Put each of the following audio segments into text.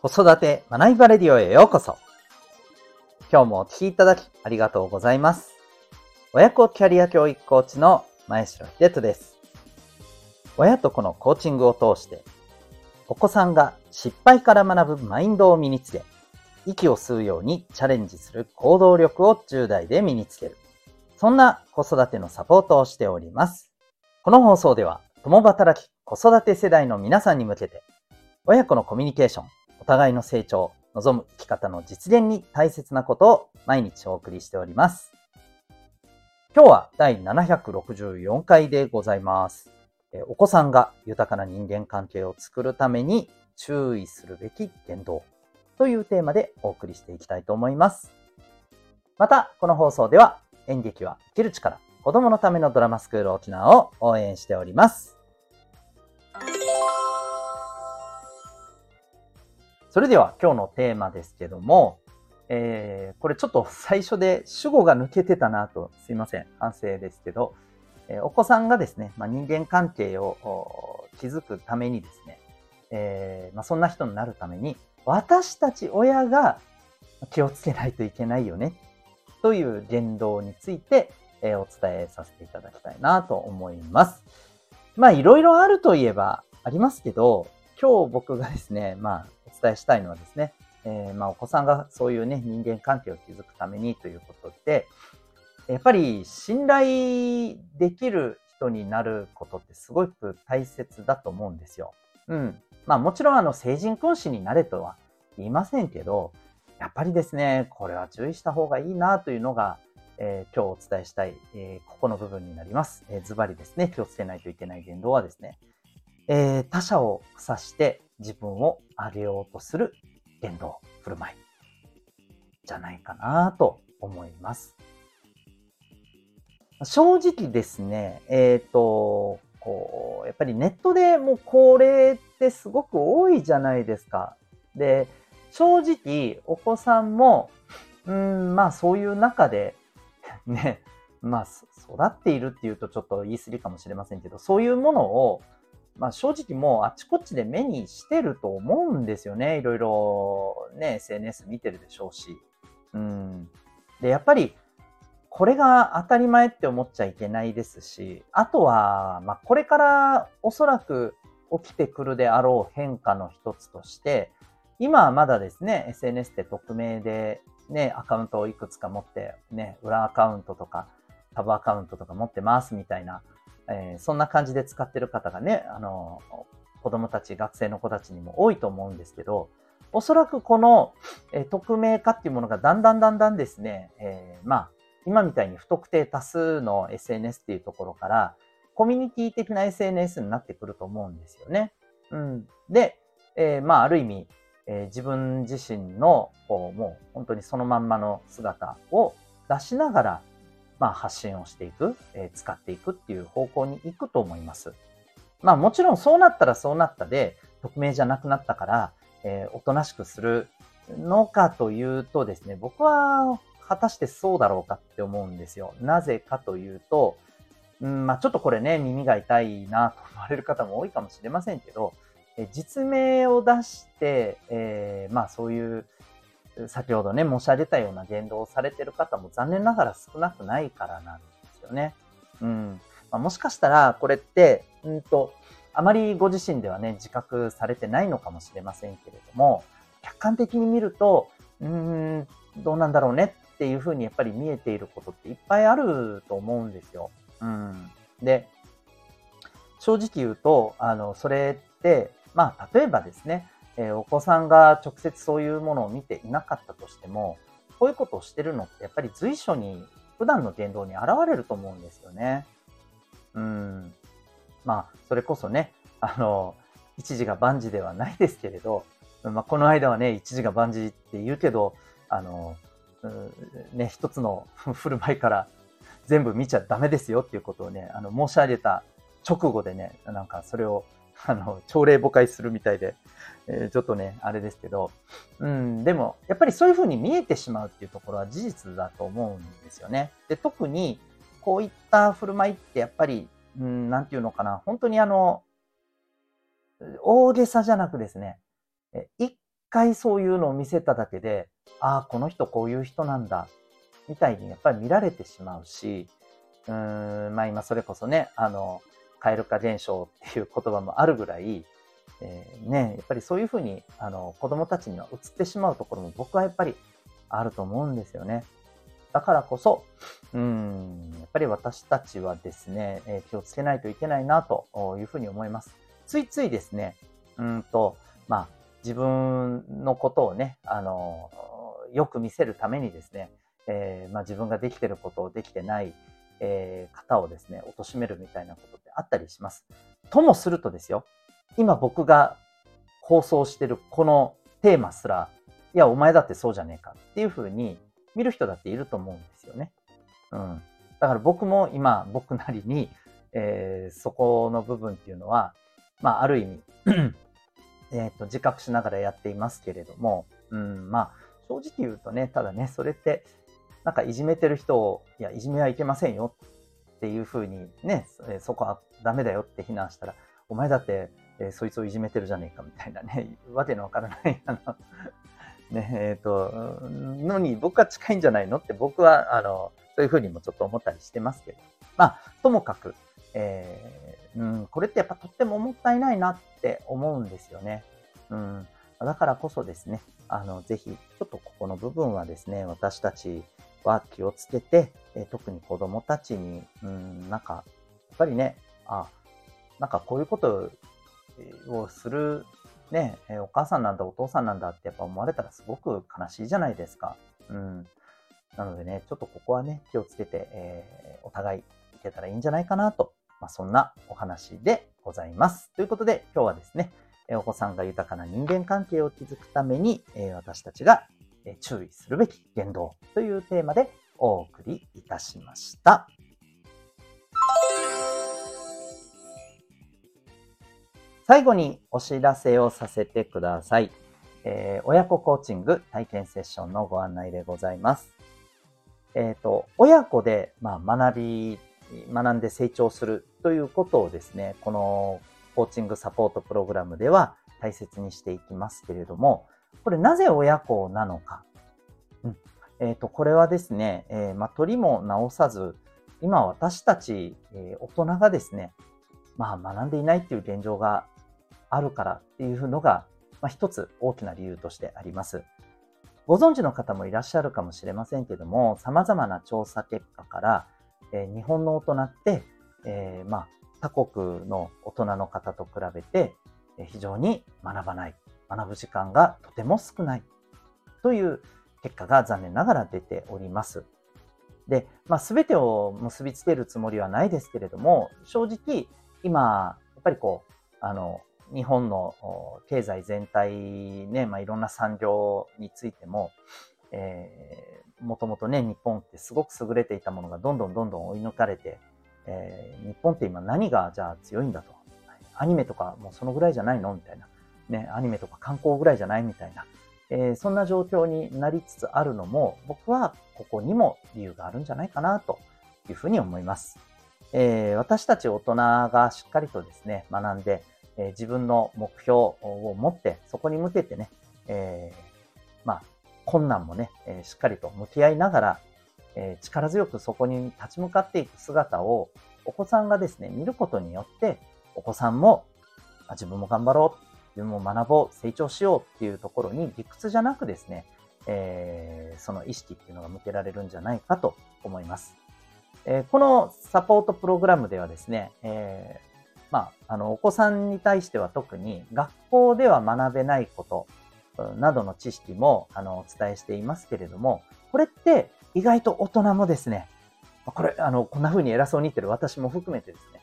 子育て学びバレディオへようこそ。今日もお聴きいただきありがとうございます。親子キャリア教育コーチの前城秀人です。親と子のコーチングを通して、お子さんが失敗から学ぶマインドを身につけ、息を吸うようにチャレンジする行動力を10代で身につける。そんな子育てのサポートをしております。この放送では、共働き子育て世代の皆さんに向けて、親子のコミュニケーション、互いの成長、望む生き方の実現に大切なことを毎日お送りしております。今日は第764回でございます。お子さんが豊かな人間関係を作るために注意するべき言動というテーマでお送りしていきたいと思います。また、この放送では演劇は生きる力、子供のためのドラマスクール沖縄を応援しております。それでは今日のテーマですけども、えー、これちょっと最初で主語が抜けてたなと、すいません、反省ですけど、えー、お子さんがですね、まあ、人間関係を築くためにですね、えー、まあ、そんな人になるために、私たち親が気をつけないといけないよね、という言動について、えお伝えさせていただきたいなと思います。まあ、いろいろあるといえばありますけど、今日僕がですね、まあ、伝えしたいのはですね、えー、まあ、お子さんがそういうね、人間関係を築くためにということで、やっぱり信頼できる人になることってすごく大切だと思うんですよ。うん。まあもちろんあの成人君子になれとは言いませんけど、やっぱりですね、これは注意した方がいいなというのが、えー、今日お伝えしたい、えー、ここの部分になります。えー、ズバリですね、気をつけないといけない言動はですね、えー、他者を指して自分を上げようとする言動、振る舞いじゃないかなと思います。正直ですね、えっ、ー、と、こう、やっぱりネットでもうこれってすごく多いじゃないですか。で、正直お子さんも、うん、まあそういう中で、ね、まあ育っているっていうとちょっと言い過ぎかもしれませんけど、そういうものをまあ正直もうあちこちで目にしてると思うんですよね。いろいろね、SNS 見てるでしょうし。うん。で、やっぱりこれが当たり前って思っちゃいけないですし、あとは、まあこれからおそらく起きてくるであろう変化の一つとして、今はまだですね、SNS って匿名でね、アカウントをいくつか持って、ね、裏アカウントとか、タブアカウントとか持ってますみたいなえー、そんな感じで使ってる方がね、あの、子供たち、学生の子たちにも多いと思うんですけど、おそらくこの、えー、匿名化っていうものがだんだんだんだんですね、えー、まあ、今みたいに不特定多数の SNS っていうところから、コミュニティ的な SNS になってくると思うんですよね。うん。で、えー、まあ、ある意味、え、自分自身の、こう、もう本当にそのまんまの姿を出しながら、まあ、発信をしていく、えー、使っていくっていう方向に行くと思います。まあもちろんそうなったらそうなったで、匿名じゃなくなったから、えー、おとなしくするのかというとですね、僕は果たしてそうだろうかって思うんですよ。なぜかというと、うんまあ、ちょっとこれね、耳が痛いなと思われる方も多いかもしれませんけど、え実名を出して、えー、まあそういう先ほどね、申し上げたような言動をされてる方も残念ながら少なくないからなんですよね。うん。まあ、もしかしたら、これって、うんと、あまりご自身ではね、自覚されてないのかもしれませんけれども、客観的に見ると、うーん、どうなんだろうねっていうふうにやっぱり見えていることっていっぱいあると思うんですよ。うん。で、正直言うと、あの、それって、まあ、例えばですね、え、お子さんが直接そういうものを見ていなかったとしても、こういうことをしてるのってやっぱり随所に普段の言動に現れると思うんですよね。うん。まあ、それこそね、あの、一時が万事ではないですけれど、まあ、この間はね、一時が万事って言うけど、あの、ね、一つの 振る舞いから全部見ちゃダメですよっていうことをね、あの、申し上げた直後でね、なんかそれをあの、朝礼誤解するみたいで、えー、ちょっとね、あれですけど、うん、でも、やっぱりそういうふうに見えてしまうっていうところは事実だと思うんですよね。で、特に、こういった振る舞いってやっぱり、うん、なんていうのかな、本当にあの、大げさじゃなくですね、一回そういうのを見せただけで、ああ、この人こういう人なんだ、みたいにやっぱり見られてしまうし、うーん、まあ今それこそね、あの、蛙化現象っていう言葉もあるぐらい、えー、ね、やっぱりそういうふうに、あの、子供たちには移ってしまうところも僕はやっぱりあると思うんですよね。だからこそ、うん、やっぱり私たちはですね、えー、気をつけないといけないなというふうに思います。ついついですね、うんと、まあ、自分のことをね、あの、よく見せるためにですね、えー、まあ、自分ができてることをできてない、えー、方をですね、貶めるみたいなことってあったりします。ともするとですよ、今僕が放送してるこのテーマすら、いや、お前だってそうじゃねえかっていうふうに見る人だっていると思うんですよね。うん。だから僕も今、僕なりに、えー、そこの部分っていうのは、まあ、ある意味 えっと、自覚しながらやっていますけれども、うん、まあ、正直言うとね、ただね、それって、なんかいじめてる人を、いや、いじめはいけませんよっていうふうにね、そこはダメだよって非難したら、お前だって、え、そいつをいじめてるじゃねえかみたいなね、わけのわからない、あの、ね、えっ、ー、と、のに僕は近いんじゃないのって僕は、あの、そういうふうにもちょっと思ったりしてますけど。まあ、ともかく、えー、うん、これってやっぱとってももったいないなって思うんですよね。うん。だからこそですね、あの、ぜひ、ちょっとここの部分はですね、私たちは気をつけて、え特に子供たちに、うん、なんか、やっぱりね、あ、なんかこういうことをする、ね、お母さんなんだ、お父さんなんだってやっぱ思われたらすごく悲しいじゃないですか。うん。なのでね、ちょっとここはね、気をつけて、えー、お互いいけたらいいんじゃないかなと、まあ、そんなお話でございます。ということで、今日はですね、お子さんが豊かな人間関係を築くために、私たちが注意するべき言動というテーマでお送りいたしました。最後にお知らせをさせてください。えー、親子コーチング体験セッションのご案内でございます。えっ、ー、と、親子で、まあ、学び、学んで成長するということをですね、このコーチングサポートプログラムでは大切にしていきますけれども、これなぜ親子なのか。うん。え、ー、と、これはですね、えー、まあ、取りも直さず、今私たち、えー、大人がですね、まあ、学んでいないっていう現状があるからっていうのが、まあ、一つ大きな理由としてあります。ご存知の方もいらっしゃるかもしれませんけども、様々な調査結果から、えー、日本の大人って、えー、まあ、他国の大人の方と比べて非常に学ばない、学ぶ時間がとても少ないという結果が残念ながら出ております。で、まあ、全てを結びつけるつもりはないですけれども、正直今、やっぱりこう、あの、日本の経済全体ね、まあ、いろんな産業についても、えー、もともとね、日本ってすごく優れていたものがどんどんどんどん追い抜かれて、えー、日本って今何がじゃあ強いんだと。アニメとかもうそのぐらいじゃないのみたいな。ね、アニメとか観光ぐらいじゃないみたいな。えー、そんな状況になりつつあるのも、僕はここにも理由があるんじゃないかなというふうに思います。えー、私たち大人がしっかりとですね、学んで、えー、自分の目標を持って、そこに向けてね、えまあ、困難もね、えしっかりと向き合いながら、えー、力強くそこに立ち向かっていく姿をお子さんがですね、見ることによって、お子さんも、あ自分も頑張ろう、自分も学ぼう、成長しようっていうところに理屈じゃなくですね、えー、その意識っていうのが向けられるんじゃないかと思います。えー、このサポートプログラムではですね、えー、まあ、あの、お子さんに対しては特に学校では学べないことなどの知識も、あの、お伝えしていますけれども、これって意外と大人もですね、これ、あの、こんな風に偉そうに言ってる私も含めてですね、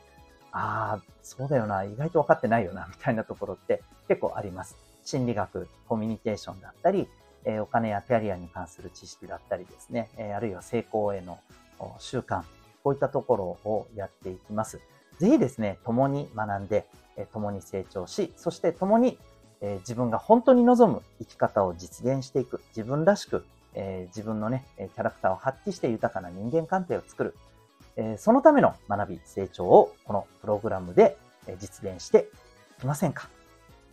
ああ、そうだよな、意外と分かってないよな、みたいなところって結構あります。心理学、コミュニケーションだったり、え、お金やキャリアに関する知識だったりですね、え、あるいは成功への習慣、こういったところをやっていきます。ぜひですね、共に学んで、え、共に成長し、そして共に、え、自分が本当に望む生き方を実現していく、自分らしくえ、自分のね、キャラクターを発揮して豊かな人間関係を作る。え、そのための学び、成長をこのプログラムで実現していきませんか？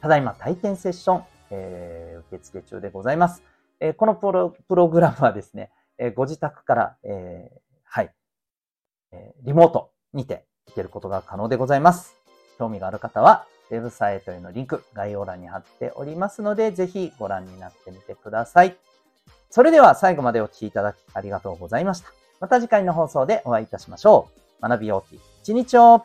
ただいま体験セッション、えー、受付中でございます。え、このプロプログラムはですね、え、ご自宅から、えー、はい、え、リモートにて行けることが可能でございます。興味がある方は、ウェブサイトへのリンク、概要欄に貼っておりますので、ぜひご覧になってみてください。それでは最後までお聴きいただきありがとうございました。また次回の放送でお会いいたしましょう。学びようき一日を